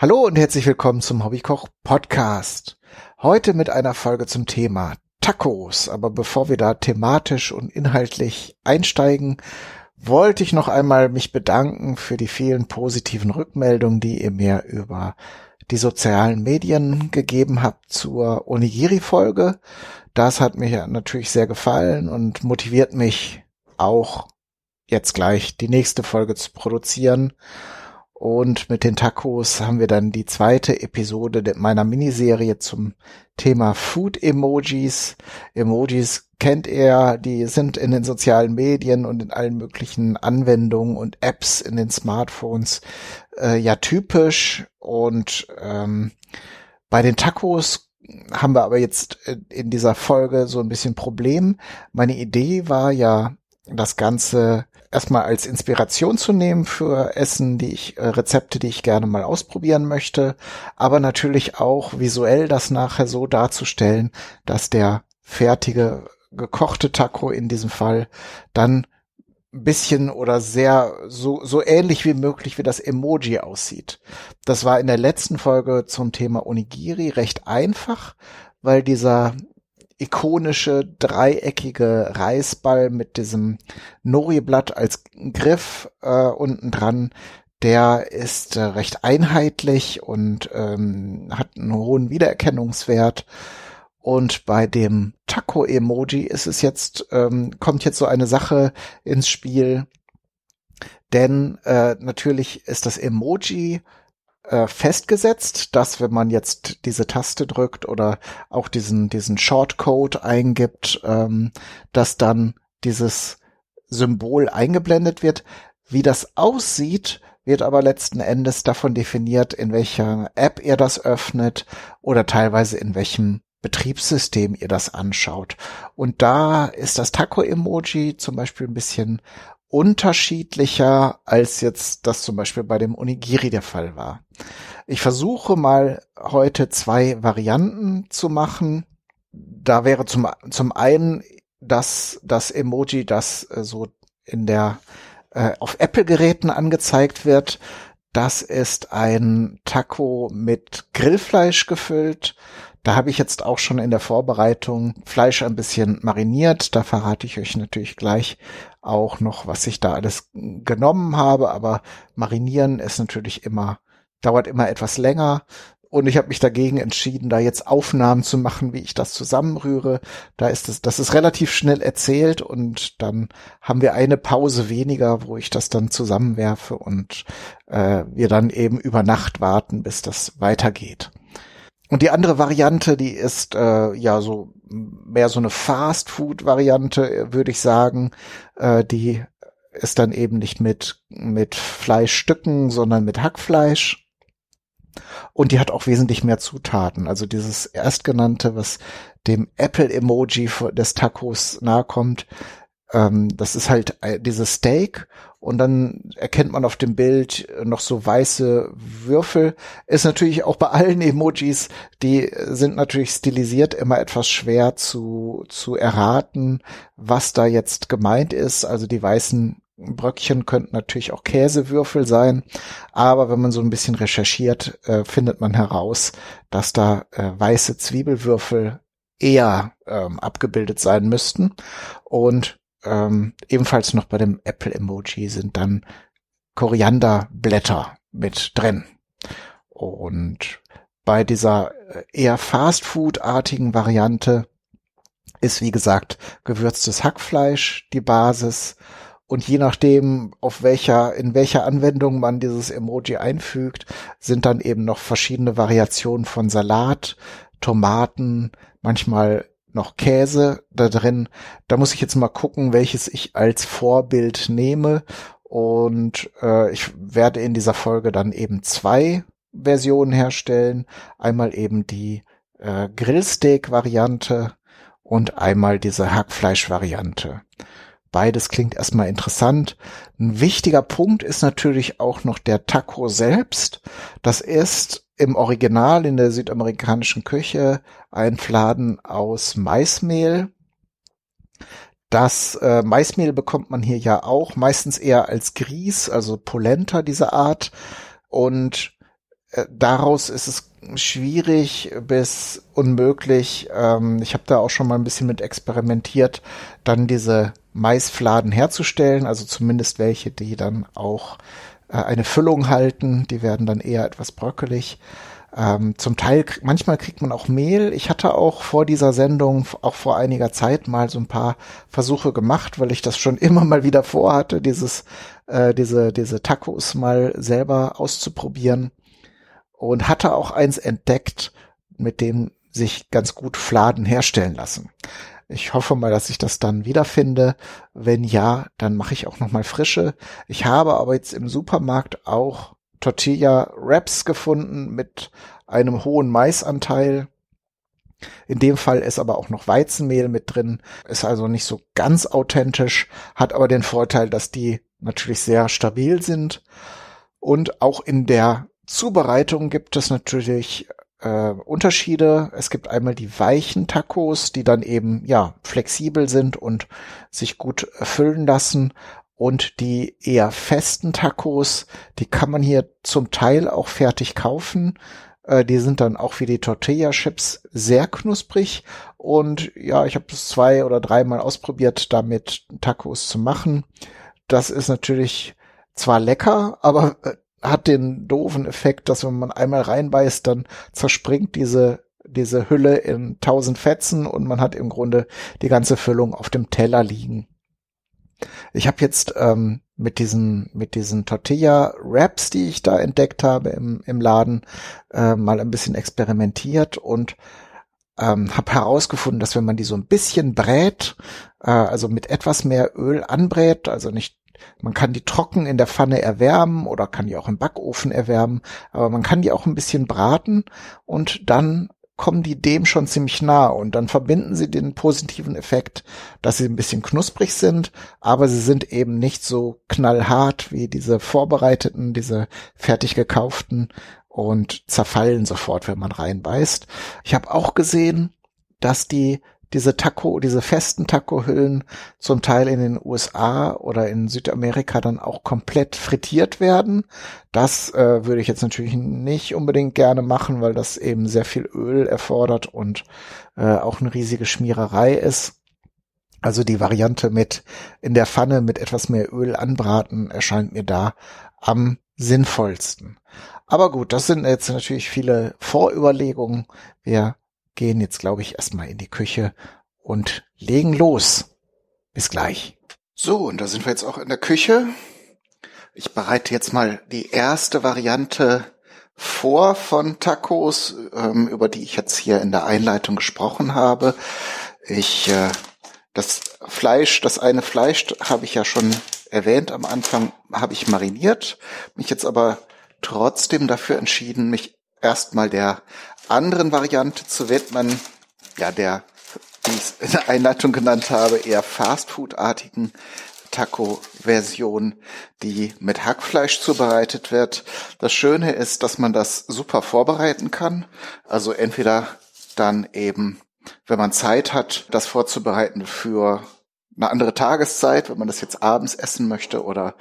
Hallo und herzlich willkommen zum Hobbykoch Podcast. Heute mit einer Folge zum Thema Tacos. Aber bevor wir da thematisch und inhaltlich einsteigen, wollte ich noch einmal mich bedanken für die vielen positiven Rückmeldungen, die ihr mir über die sozialen Medien gegeben habt zur Onigiri-Folge. Das hat mir natürlich sehr gefallen und motiviert mich auch jetzt gleich die nächste Folge zu produzieren. Und mit den Tacos haben wir dann die zweite Episode meiner Miniserie zum Thema Food Emojis. Emojis kennt er, die sind in den sozialen Medien und in allen möglichen Anwendungen und Apps in den Smartphones äh, ja typisch. Und ähm, bei den Tacos haben wir aber jetzt in dieser Folge so ein bisschen Problem. Meine Idee war ja, das Ganze erstmal als Inspiration zu nehmen für Essen, die ich, äh, Rezepte, die ich gerne mal ausprobieren möchte, aber natürlich auch visuell das nachher so darzustellen, dass der fertige gekochte Taco in diesem Fall dann ein bisschen oder sehr so, so ähnlich wie möglich wie das Emoji aussieht. Das war in der letzten Folge zum Thema Onigiri recht einfach, weil dieser ikonische dreieckige Reisball mit diesem Nori-Blatt als Griff äh, unten dran. Der ist äh, recht einheitlich und ähm, hat einen hohen Wiedererkennungswert. Und bei dem Taco-Emoji ist es jetzt, ähm, kommt jetzt so eine Sache ins Spiel. Denn äh, natürlich ist das Emoji äh, festgesetzt, dass wenn man jetzt diese Taste drückt oder auch diesen, diesen Shortcode eingibt, ähm, dass dann dieses Symbol eingeblendet wird. Wie das aussieht, wird aber letzten Endes davon definiert, in welcher App ihr das öffnet oder teilweise in welchem Betriebssystem ihr das anschaut. Und da ist das Taco-Emoji zum Beispiel ein bisschen unterschiedlicher, als jetzt das zum Beispiel bei dem Onigiri der Fall war. Ich versuche mal heute zwei Varianten zu machen. Da wäre zum, zum einen das, das Emoji, das äh, so in der äh, auf Apple-Geräten angezeigt wird. Das ist ein Taco mit Grillfleisch gefüllt. Da habe ich jetzt auch schon in der Vorbereitung Fleisch ein bisschen mariniert. Da verrate ich euch natürlich gleich auch noch, was ich da alles genommen habe. Aber marinieren ist natürlich immer, dauert immer etwas länger. Und ich habe mich dagegen entschieden, da jetzt Aufnahmen zu machen, wie ich das zusammenrühre. Da ist es, das ist relativ schnell erzählt und dann haben wir eine Pause weniger, wo ich das dann zusammenwerfe und äh, wir dann eben über Nacht warten, bis das weitergeht. Und die andere Variante, die ist äh, ja so mehr so eine Fast-Food-Variante, würde ich sagen. Äh, die ist dann eben nicht mit, mit Fleischstücken, sondern mit Hackfleisch. Und die hat auch wesentlich mehr Zutaten. Also dieses erstgenannte, was dem Apple-Emoji des Tacos nahe kommt, ähm, das ist halt äh, dieses Steak und dann erkennt man auf dem Bild noch so weiße Würfel. Ist natürlich auch bei allen Emojis, die sind natürlich stilisiert, immer etwas schwer zu, zu erraten, was da jetzt gemeint ist. Also die weißen Bröckchen könnten natürlich auch Käsewürfel sein, aber wenn man so ein bisschen recherchiert, äh, findet man heraus, dass da äh, weiße Zwiebelwürfel eher ähm, abgebildet sein müssten. Und ähm, ebenfalls noch bei dem Apple-Emoji sind dann Korianderblätter mit drin. Und bei dieser äh, eher Fast-Food-artigen Variante ist, wie gesagt, gewürztes Hackfleisch die Basis. Und je nachdem, auf welcher, in welcher Anwendung man dieses Emoji einfügt, sind dann eben noch verschiedene Variationen von Salat, Tomaten, manchmal noch Käse da drin. Da muss ich jetzt mal gucken, welches ich als Vorbild nehme. Und äh, ich werde in dieser Folge dann eben zwei Versionen herstellen. Einmal eben die äh, Grillsteak-Variante und einmal diese Hackfleisch-Variante. Beides klingt erstmal interessant. Ein wichtiger Punkt ist natürlich auch noch der Taco selbst. Das ist im Original in der südamerikanischen Küche ein Fladen aus Maismehl. Das äh, Maismehl bekommt man hier ja auch meistens eher als Grieß, also Polenta dieser Art. Und daraus ist es schwierig bis unmöglich. Ähm, ich habe da auch schon mal ein bisschen mit experimentiert, dann diese Maisfladen herzustellen, also zumindest welche, die dann auch äh, eine Füllung halten. Die werden dann eher etwas bröckelig. Ähm, zum Teil, manchmal kriegt man auch Mehl. Ich hatte auch vor dieser Sendung, auch vor einiger Zeit mal so ein paar Versuche gemacht, weil ich das schon immer mal wieder vorhatte, dieses, äh, diese, diese Tacos mal selber auszuprobieren. Und hatte auch eins entdeckt, mit dem sich ganz gut Fladen herstellen lassen. Ich hoffe mal, dass ich das dann wiederfinde. Wenn ja, dann mache ich auch noch mal frische. Ich habe aber jetzt im Supermarkt auch Tortilla Wraps gefunden mit einem hohen Maisanteil. In dem Fall ist aber auch noch Weizenmehl mit drin, ist also nicht so ganz authentisch, hat aber den Vorteil, dass die natürlich sehr stabil sind. Und auch in der Zubereitung gibt es natürlich äh, Unterschiede. Es gibt einmal die weichen Tacos, die dann eben ja flexibel sind und sich gut füllen lassen und die eher festen Tacos, die kann man hier zum Teil auch fertig kaufen. Äh, die sind dann auch wie die Tortilla-Chips sehr knusprig. Und ja, ich habe es zwei oder dreimal ausprobiert, damit Tacos zu machen. Das ist natürlich zwar lecker, aber äh, hat den doofen Effekt, dass wenn man einmal reinbeißt, dann zerspringt diese diese Hülle in tausend Fetzen und man hat im Grunde die ganze Füllung auf dem Teller liegen. Ich habe jetzt ähm, mit diesen mit diesen Tortilla Wraps, die ich da entdeckt habe im, im Laden, äh, mal ein bisschen experimentiert und ähm, habe herausgefunden, dass wenn man die so ein bisschen brät, äh, also mit etwas mehr Öl anbrät, also nicht man kann die trocken in der Pfanne erwärmen oder kann die auch im Backofen erwärmen, aber man kann die auch ein bisschen braten und dann kommen die dem schon ziemlich nah und dann verbinden sie den positiven Effekt, dass sie ein bisschen knusprig sind, aber sie sind eben nicht so knallhart wie diese vorbereiteten, diese fertig gekauften und zerfallen sofort, wenn man reinbeißt. Ich habe auch gesehen, dass die diese Taco, diese festen Taco-Hüllen zum Teil in den USA oder in Südamerika dann auch komplett frittiert werden. Das äh, würde ich jetzt natürlich nicht unbedingt gerne machen, weil das eben sehr viel Öl erfordert und äh, auch eine riesige Schmiererei ist. Also die Variante mit in der Pfanne mit etwas mehr Öl anbraten erscheint mir da am sinnvollsten. Aber gut, das sind jetzt natürlich viele Vorüberlegungen. Wir gehen jetzt, glaube ich, erstmal in die Küche und legen los. Bis gleich. So, und da sind wir jetzt auch in der Küche. Ich bereite jetzt mal die erste Variante vor von Tacos, ähm, über die ich jetzt hier in der Einleitung gesprochen habe. Ich, äh, das Fleisch, das eine Fleisch habe ich ja schon erwähnt am Anfang, habe ich mariniert, mich jetzt aber trotzdem dafür entschieden, mich erstmal der anderen Variante zu widmen, ja, der, wie ich es in der Einleitung genannt habe, eher Fastfood-artigen Taco-Version, die mit Hackfleisch zubereitet wird. Das Schöne ist, dass man das super vorbereiten kann. Also entweder dann eben, wenn man Zeit hat, das vorzubereiten für eine andere Tageszeit, wenn man das jetzt abends essen möchte oder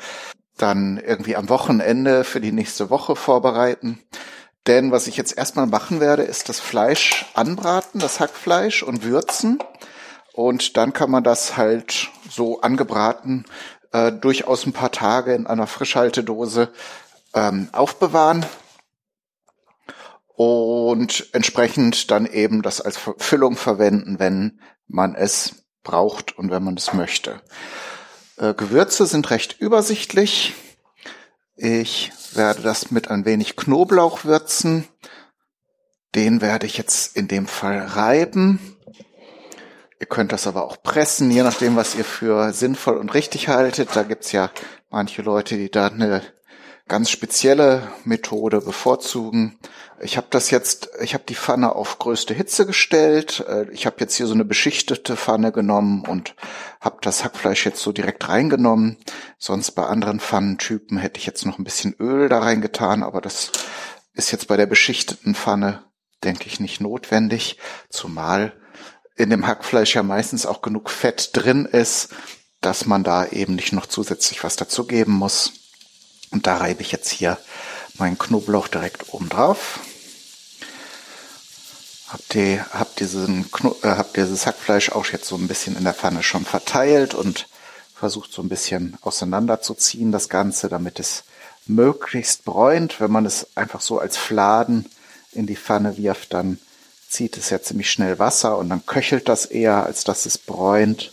dann irgendwie am Wochenende für die nächste Woche vorbereiten. Denn was ich jetzt erstmal machen werde, ist das Fleisch anbraten, das Hackfleisch und würzen. Und dann kann man das halt so angebraten äh, durchaus ein paar Tage in einer Frischhaltedose ähm, aufbewahren und entsprechend dann eben das als Füllung verwenden, wenn man es braucht und wenn man es möchte. Äh, Gewürze sind recht übersichtlich. Ich werde das mit ein wenig Knoblauch würzen. Den werde ich jetzt in dem Fall reiben. Ihr könnt das aber auch pressen, je nachdem, was ihr für sinnvoll und richtig haltet. Da gibt's ja manche Leute, die da eine ganz spezielle Methode bevorzugen. Ich habe das jetzt, ich habe die Pfanne auf größte Hitze gestellt. Äh, ich habe jetzt hier so eine beschichtete Pfanne genommen und habe das Hackfleisch jetzt so direkt reingenommen. Sonst bei anderen Pfannentypen hätte ich jetzt noch ein bisschen Öl da reingetan, aber das ist jetzt bei der beschichteten Pfanne, denke ich, nicht notwendig, zumal in dem Hackfleisch ja meistens auch genug Fett drin ist, dass man da eben nicht noch zusätzlich was dazugeben muss. Und da reibe ich jetzt hier meinen Knoblauch direkt oben drauf. Hab, die, hab, diesen, äh, hab dieses Hackfleisch auch jetzt so ein bisschen in der Pfanne schon verteilt und versucht so ein bisschen auseinanderzuziehen, das Ganze, damit es möglichst bräunt. Wenn man es einfach so als Fladen in die Pfanne wirft, dann zieht es ja ziemlich schnell Wasser und dann köchelt das eher, als dass es bräunt.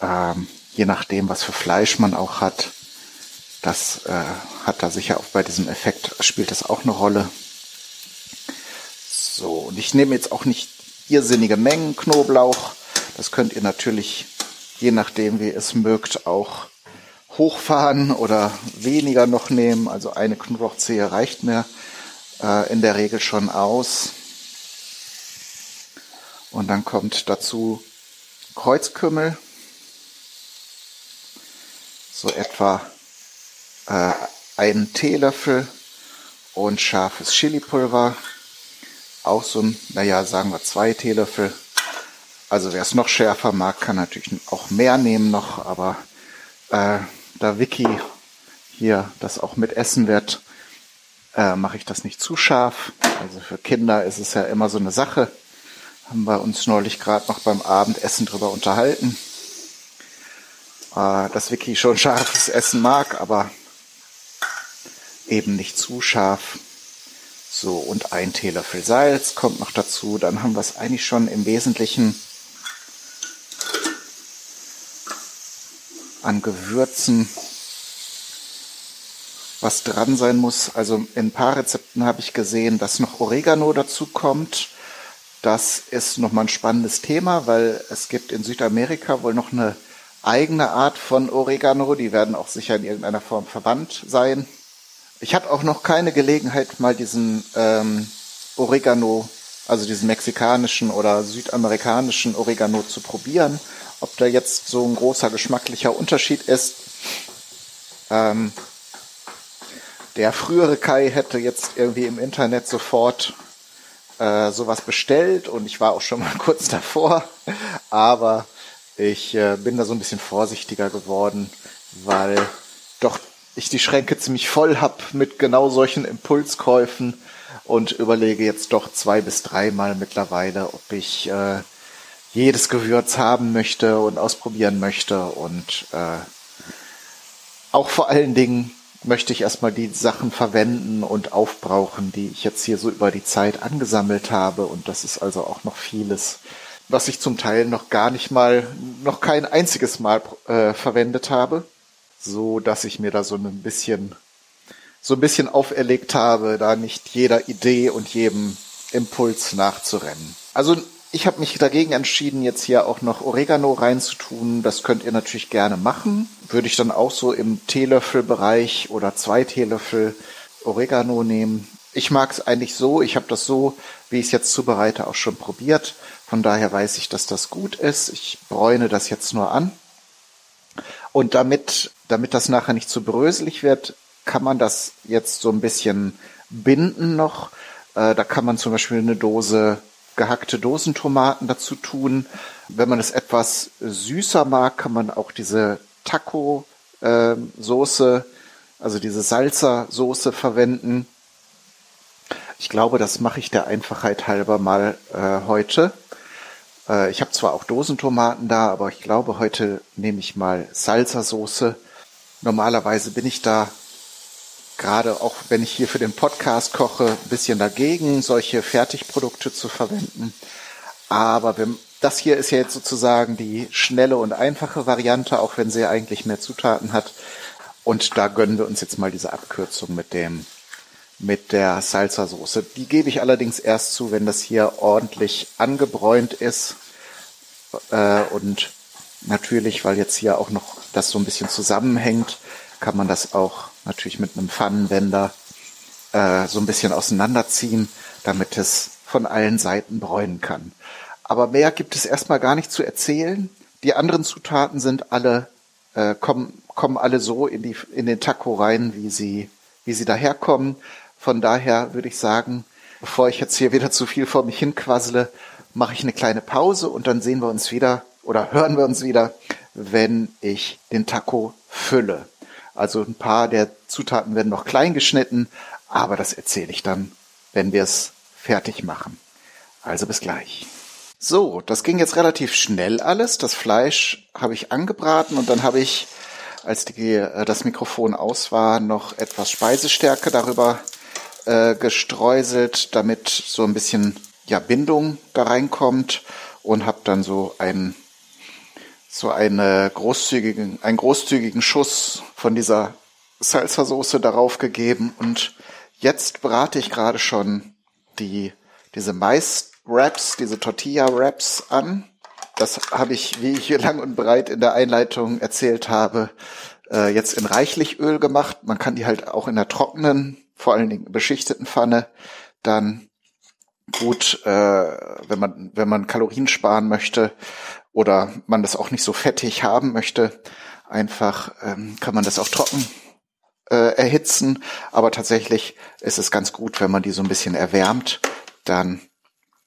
Ähm, je nachdem, was für Fleisch man auch hat. Das äh, hat da sicher auch bei diesem Effekt, spielt das auch eine Rolle. So, und ich nehme jetzt auch nicht irrsinnige Mengen Knoblauch. Das könnt ihr natürlich, je nachdem wie ihr es mögt, auch hochfahren oder weniger noch nehmen. Also eine Knoblauchzehe reicht mir äh, in der Regel schon aus. Und dann kommt dazu Kreuzkümmel, so etwa äh, einen Teelöffel und scharfes Chilipulver auch so ein, naja, sagen wir zwei Teelöffel. Also wer es noch schärfer mag, kann natürlich auch mehr nehmen noch, aber äh, da Vicky hier das auch mit essen wird, äh, mache ich das nicht zu scharf. Also für Kinder ist es ja immer so eine Sache. Haben wir uns neulich gerade noch beim Abendessen drüber unterhalten. Äh, dass Vicky schon scharfes Essen mag, aber eben nicht zu scharf. So, und ein Teelöffel Salz kommt noch dazu. Dann haben wir es eigentlich schon im Wesentlichen an Gewürzen, was dran sein muss. Also in ein paar Rezepten habe ich gesehen, dass noch Oregano dazu kommt. Das ist nochmal ein spannendes Thema, weil es gibt in Südamerika wohl noch eine eigene Art von Oregano. Die werden auch sicher in irgendeiner Form verwandt sein. Ich hatte auch noch keine Gelegenheit, mal diesen ähm, Oregano, also diesen mexikanischen oder südamerikanischen Oregano zu probieren. Ob da jetzt so ein großer geschmacklicher Unterschied ist. Ähm, der frühere Kai hätte jetzt irgendwie im Internet sofort äh, sowas bestellt und ich war auch schon mal kurz davor, aber ich äh, bin da so ein bisschen vorsichtiger geworden, weil doch ich die Schränke ziemlich voll hab mit genau solchen Impulskäufen und überlege jetzt doch zwei bis dreimal mittlerweile, ob ich äh, jedes Gewürz haben möchte und ausprobieren möchte und äh, auch vor allen Dingen möchte ich erstmal die Sachen verwenden und aufbrauchen, die ich jetzt hier so über die Zeit angesammelt habe und das ist also auch noch vieles, was ich zum Teil noch gar nicht mal, noch kein einziges Mal äh, verwendet habe so dass ich mir da so ein bisschen so ein bisschen auferlegt habe, da nicht jeder Idee und jedem Impuls nachzurennen. Also ich habe mich dagegen entschieden, jetzt hier auch noch Oregano reinzutun. Das könnt ihr natürlich gerne machen. Würde ich dann auch so im Teelöffelbereich oder zwei Teelöffel Oregano nehmen. Ich mag es eigentlich so. Ich habe das so, wie ich es jetzt zubereite, auch schon probiert. Von daher weiß ich, dass das gut ist. Ich bräune das jetzt nur an. Und damit, damit das nachher nicht zu bröselig wird, kann man das jetzt so ein bisschen binden noch. Äh, da kann man zum Beispiel eine Dose gehackte Dosentomaten dazu tun. Wenn man es etwas süßer mag, kann man auch diese Taco-Soße, also diese Salsa-Soße verwenden. Ich glaube, das mache ich der Einfachheit halber mal äh, heute. Äh, ich habe zwar auch Dosentomaten da, aber ich glaube, heute nehme ich mal Salsa-Soße. Normalerweise bin ich da gerade auch, wenn ich hier für den Podcast koche, ein bisschen dagegen, solche Fertigprodukte zu verwenden. Aber wenn, das hier ist ja jetzt sozusagen die schnelle und einfache Variante, auch wenn sie eigentlich mehr Zutaten hat. Und da gönnen wir uns jetzt mal diese Abkürzung mit dem mit der Salsa-Soße. Die gebe ich allerdings erst zu, wenn das hier ordentlich angebräunt ist. Äh, und natürlich, weil jetzt hier auch noch das so ein bisschen zusammenhängt, kann man das auch natürlich mit einem Pfannenwender äh, so ein bisschen auseinanderziehen, damit es von allen Seiten bräunen kann. Aber mehr gibt es erstmal gar nicht zu erzählen. Die anderen Zutaten sind alle, äh, kommen, kommen alle so in, die, in den Taco rein, wie sie, wie sie daherkommen. Von daher würde ich sagen, bevor ich jetzt hier wieder zu viel vor mich hinquassele, mache ich eine kleine Pause und dann sehen wir uns wieder oder hören wir uns wieder, wenn ich den Taco fülle. Also ein paar der Zutaten werden noch klein geschnitten, aber das erzähle ich dann, wenn wir es fertig machen. Also bis gleich. So, das ging jetzt relativ schnell alles. Das Fleisch habe ich angebraten und dann habe ich, als die, äh, das Mikrofon aus war, noch etwas Speisestärke darüber äh, gestreuselt, damit so ein bisschen ja, Bindung da reinkommt und habe dann so ein so eine großzügigen, einen großzügigen Schuss von dieser Salsa-Soße darauf gegeben und jetzt brate ich gerade schon die, diese Mais-Wraps, diese Tortilla-Wraps an. Das habe ich, wie ich hier lang und breit in der Einleitung erzählt habe, äh, jetzt in reichlich Öl gemacht. Man kann die halt auch in der trockenen, vor allen Dingen beschichteten Pfanne dann gut, äh, wenn man wenn man Kalorien sparen möchte oder man das auch nicht so fettig haben möchte, einfach ähm, kann man das auch trocken äh, erhitzen. Aber tatsächlich ist es ganz gut, wenn man die so ein bisschen erwärmt, dann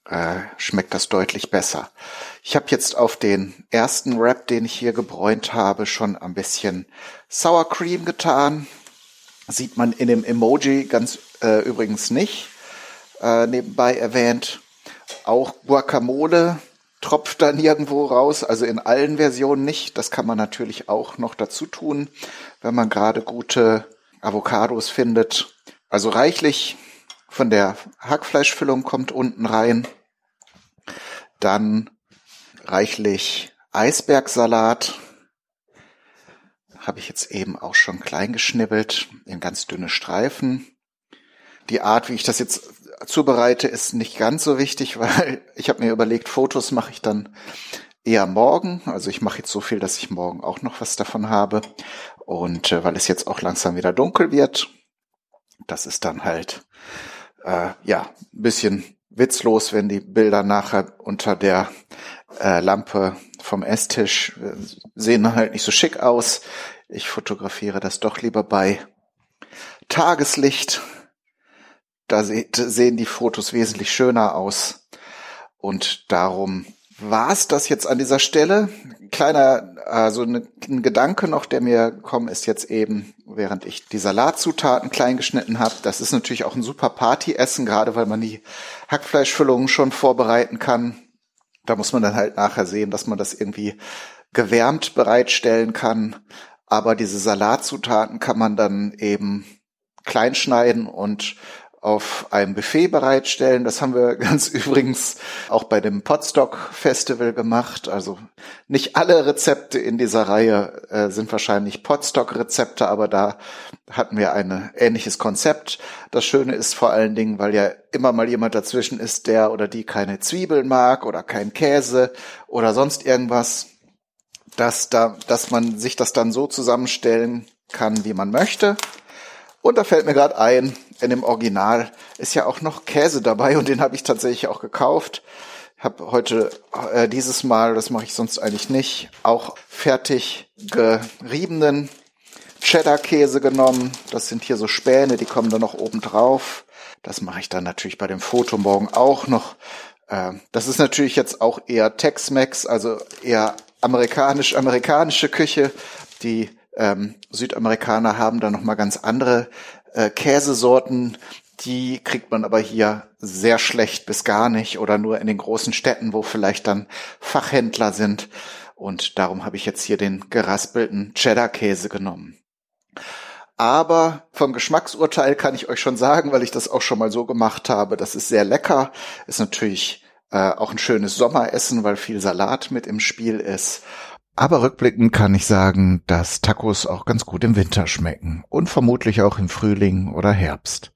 äh, schmeckt das deutlich besser. Ich habe jetzt auf den ersten Wrap, den ich hier gebräunt habe, schon ein bisschen Sour Cream getan. Sieht man in dem Emoji ganz äh, übrigens nicht. Äh, nebenbei erwähnt. Auch Guacamole tropft dann irgendwo raus, also in allen Versionen nicht. Das kann man natürlich auch noch dazu tun, wenn man gerade gute Avocados findet. Also reichlich von der Hackfleischfüllung kommt unten rein. Dann reichlich Eisbergsalat. Habe ich jetzt eben auch schon klein geschnibbelt in ganz dünne Streifen. Die Art, wie ich das jetzt zubereite, ist nicht ganz so wichtig, weil ich habe mir überlegt, Fotos mache ich dann eher morgen. Also ich mache jetzt so viel, dass ich morgen auch noch was davon habe. Und äh, weil es jetzt auch langsam wieder dunkel wird, das ist dann halt äh, ja ein bisschen witzlos, wenn die Bilder nachher unter der äh, Lampe vom Esstisch äh, sehen halt nicht so schick aus. Ich fotografiere das doch lieber bei Tageslicht da sehen die Fotos wesentlich schöner aus. Und darum war es das jetzt an dieser Stelle. Kleiner, also ein Gedanke noch, der mir gekommen ist jetzt eben, während ich die Salatzutaten klein geschnitten habe. Das ist natürlich auch ein super Partyessen, gerade weil man die Hackfleischfüllungen schon vorbereiten kann. Da muss man dann halt nachher sehen, dass man das irgendwie gewärmt bereitstellen kann. Aber diese Salatzutaten kann man dann eben kleinschneiden und auf einem Buffet bereitstellen. Das haben wir ganz übrigens auch bei dem Podstock Festival gemacht. Also nicht alle Rezepte in dieser Reihe äh, sind wahrscheinlich Podstock Rezepte, aber da hatten wir ein ähnliches Konzept. Das Schöne ist vor allen Dingen, weil ja immer mal jemand dazwischen ist, der oder die keine Zwiebeln mag oder kein Käse oder sonst irgendwas, dass da, dass man sich das dann so zusammenstellen kann, wie man möchte. Und da fällt mir gerade ein, in dem Original ist ja auch noch Käse dabei und den habe ich tatsächlich auch gekauft. Habe heute äh, dieses Mal, das mache ich sonst eigentlich nicht, auch fertig geriebenen Cheddar-Käse genommen. Das sind hier so Späne, die kommen dann noch oben drauf. Das mache ich dann natürlich bei dem Foto morgen auch noch. Äh, das ist natürlich jetzt auch eher Tex-Mex, also eher amerikanisch-amerikanische Küche. Die ähm, Südamerikaner haben da noch mal ganz andere äh, Käsesorten, die kriegt man aber hier sehr schlecht bis gar nicht oder nur in den großen Städten, wo vielleicht dann Fachhändler sind. Und darum habe ich jetzt hier den geraspelten Cheddar-Käse genommen. Aber vom Geschmacksurteil kann ich euch schon sagen, weil ich das auch schon mal so gemacht habe, das ist sehr lecker. Ist natürlich äh, auch ein schönes Sommeressen, weil viel Salat mit im Spiel ist. Aber rückblickend kann ich sagen, dass Tacos auch ganz gut im Winter schmecken und vermutlich auch im Frühling oder Herbst.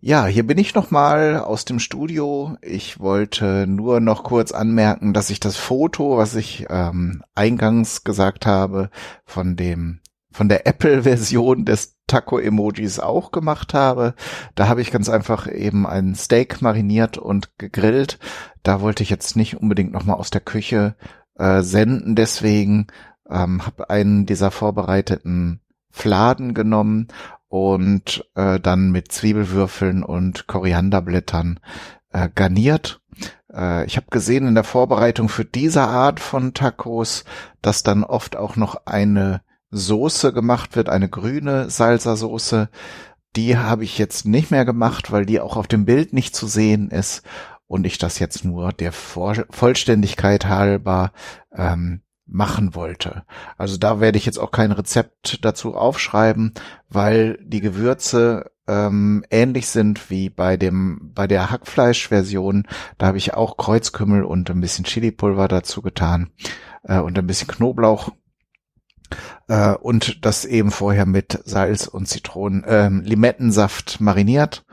Ja, hier bin ich nochmal aus dem Studio. Ich wollte nur noch kurz anmerken, dass ich das Foto, was ich ähm, eingangs gesagt habe, von dem von der Apple-Version des Taco-Emojis auch gemacht habe. Da habe ich ganz einfach eben ein Steak mariniert und gegrillt. Da wollte ich jetzt nicht unbedingt nochmal aus der Küche äh, senden. Deswegen ähm, habe einen dieser vorbereiteten Fladen genommen und äh, dann mit Zwiebelwürfeln und Korianderblättern äh, garniert. Äh, ich habe gesehen in der Vorbereitung für diese Art von Tacos, dass dann oft auch noch eine Soße gemacht wird, eine grüne Salsa-Soße. Die habe ich jetzt nicht mehr gemacht, weil die auch auf dem Bild nicht zu sehen ist und ich das jetzt nur der Vollständigkeit halber ähm, machen wollte. Also da werde ich jetzt auch kein Rezept dazu aufschreiben, weil die Gewürze ähm, ähnlich sind wie bei dem bei der Hackfleisch-Version. Da habe ich auch Kreuzkümmel und ein bisschen Chilipulver dazu getan äh, und ein bisschen Knoblauch äh, und das eben vorher mit Salz und Zitronen, äh, Limettensaft mariniert.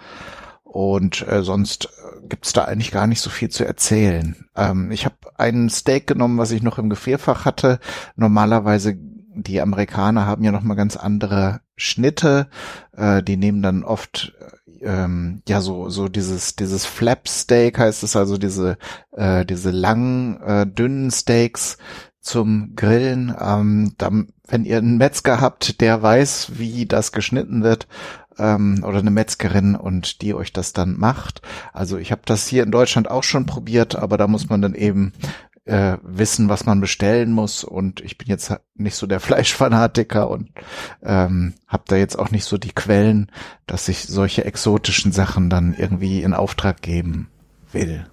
Und äh, sonst äh, gibt's da eigentlich gar nicht so viel zu erzählen. Ähm, ich habe einen Steak genommen, was ich noch im Gefrierfach hatte. Normalerweise die Amerikaner haben ja noch mal ganz andere Schnitte. Äh, die nehmen dann oft ähm, ja so so dieses dieses Flap Steak heißt es also diese äh, diese langen äh, dünnen Steaks zum Grillen. Ähm, dann, wenn ihr einen Metzger habt, der weiß, wie das geschnitten wird, ähm, oder eine Metzgerin und die euch das dann macht. Also ich habe das hier in Deutschland auch schon probiert, aber da muss man dann eben äh, wissen, was man bestellen muss. Und ich bin jetzt nicht so der Fleischfanatiker und ähm, habe da jetzt auch nicht so die Quellen, dass ich solche exotischen Sachen dann irgendwie in Auftrag geben will.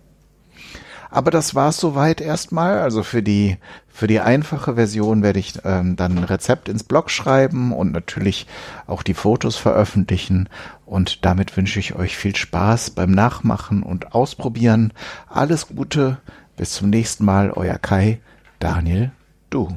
Aber das war's soweit erstmal. Also für die für die einfache Version werde ich ähm, dann ein Rezept ins Blog schreiben und natürlich auch die Fotos veröffentlichen. Und damit wünsche ich euch viel Spaß beim Nachmachen und Ausprobieren. Alles Gute, bis zum nächsten Mal, euer Kai, Daniel, du.